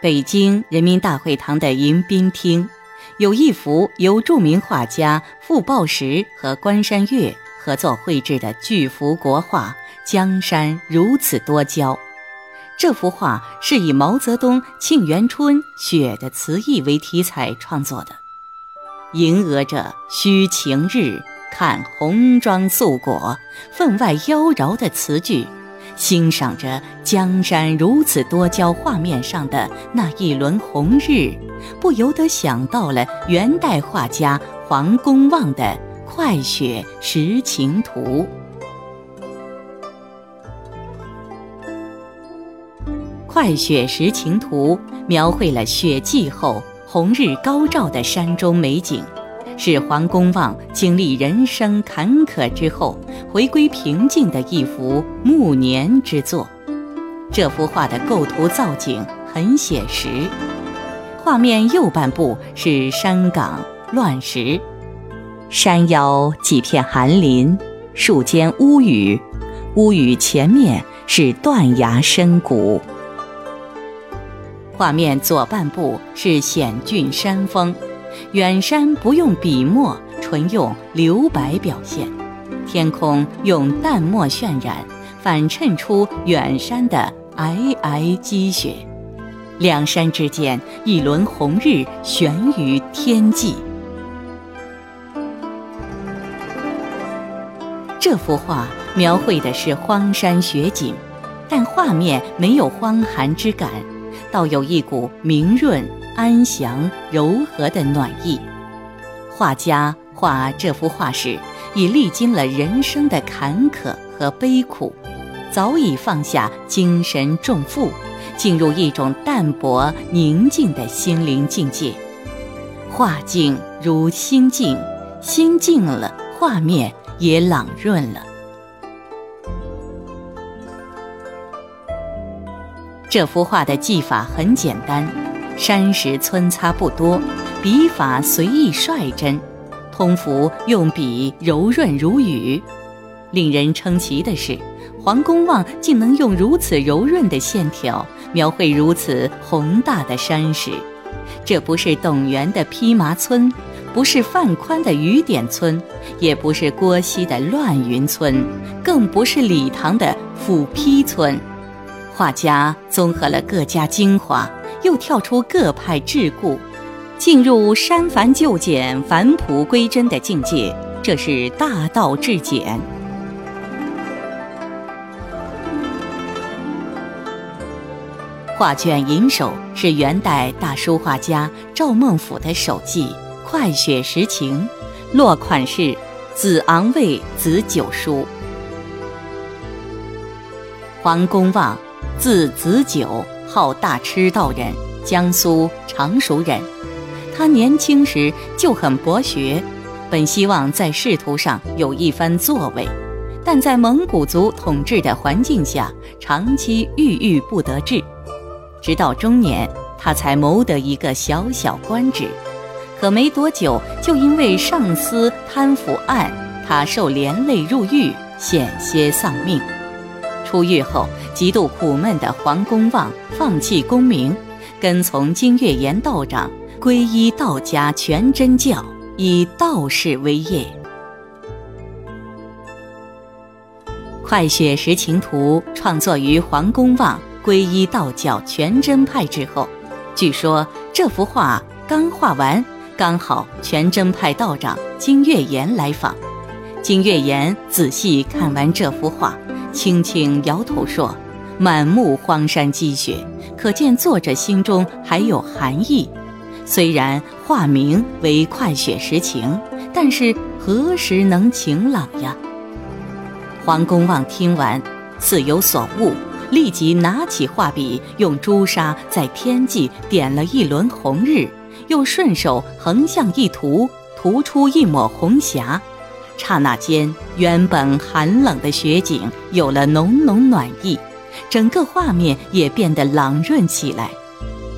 北京人民大会堂的迎宾厅，有一幅由著名画家傅抱石和关山月合作绘制的巨幅国画《江山如此多娇》。这幅画是以毛泽东《沁园春·雪》的词意为题材创作的，吟额着“须晴日，看红装素裹，分外妖娆”的词句，欣赏着“江山如此多娇”画面上的那一轮红日，不由得想到了元代画家黄公望的《快雪时晴图》。《快雪时晴图》描绘了雪霁后红日高照的山中美景，是黄公望经历人生坎坷之后回归平静的一幅暮年之作。这幅画的构图造景很写实，画面右半部是山岗乱石，山腰几片寒林，树间屋宇，屋宇前面是断崖深谷。画面左半部是险峻山峰，远山不用笔墨，纯用留白表现；天空用淡墨渲染，反衬出远山的皑皑积雪。两山之间，一轮红日悬于天际。这幅画描绘的是荒山雪景，但画面没有荒寒之感。倒有一股明润、安详、柔和的暖意。画家画这幅画时，已历经了人生的坎坷和悲苦，早已放下精神重负，进入一种淡泊宁静的心灵境界。画境如心境，心静了，画面也朗润了。这幅画的技法很简单，山石皴擦不多，笔法随意率真，通幅用笔柔润如雨。令人称奇的是，黄公望竟能用如此柔润的线条描绘如此宏大的山石。这不是董源的披麻村，不是范宽的雨点村，也不是郭熙的乱云村，更不是李唐的斧劈村。画家综合了各家精华，又跳出各派桎梏，进入删繁就简、返璞归真的境界，这是大道至简。画卷银手是元代大书画家赵孟俯的手迹《快雪时晴》，落款是“子昂卫子九叔”。黄公望。字子久，号大痴道人，江苏常熟人。他年轻时就很博学，本希望在仕途上有一番作为，但在蒙古族统治的环境下，长期郁郁不得志。直到中年，他才谋得一个小小官职，可没多久，就因为上司贪腐案，他受连累入狱，险些丧命。出狱后，极度苦闷的黄公望放弃功名，跟从金岳岩道长皈依道家全真教，以道士为业。《快雪时晴图》创作于黄公望皈依道教全真派之后，据说这幅画刚画完，刚好全真派道长金岳岩来访，金岳岩仔细看完这幅画。轻轻摇头说：“满目荒山积雪，可见作者心中还有寒意。虽然画名为《快雪时晴》，但是何时能晴朗呀？”黄公望听完，似有所悟，立即拿起画笔，用朱砂在天际点了一轮红日，又顺手横向一涂，涂出一抹红霞。刹那间，原本寒冷的雪景有了浓浓暖意，整个画面也变得朗润起来。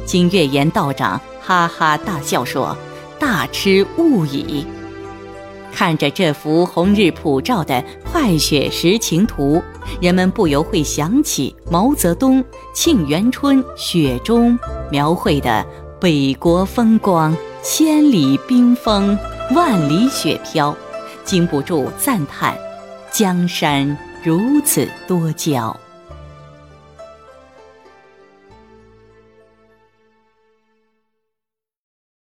金月岩道长哈哈大笑说：“大痴误矣！”看着这幅红日普照的快雪时晴图，人们不由会想起毛泽东《沁园春·雪》中描绘的北国风光，千里冰封，万里雪飘，禁不住赞叹：江山如此多娇。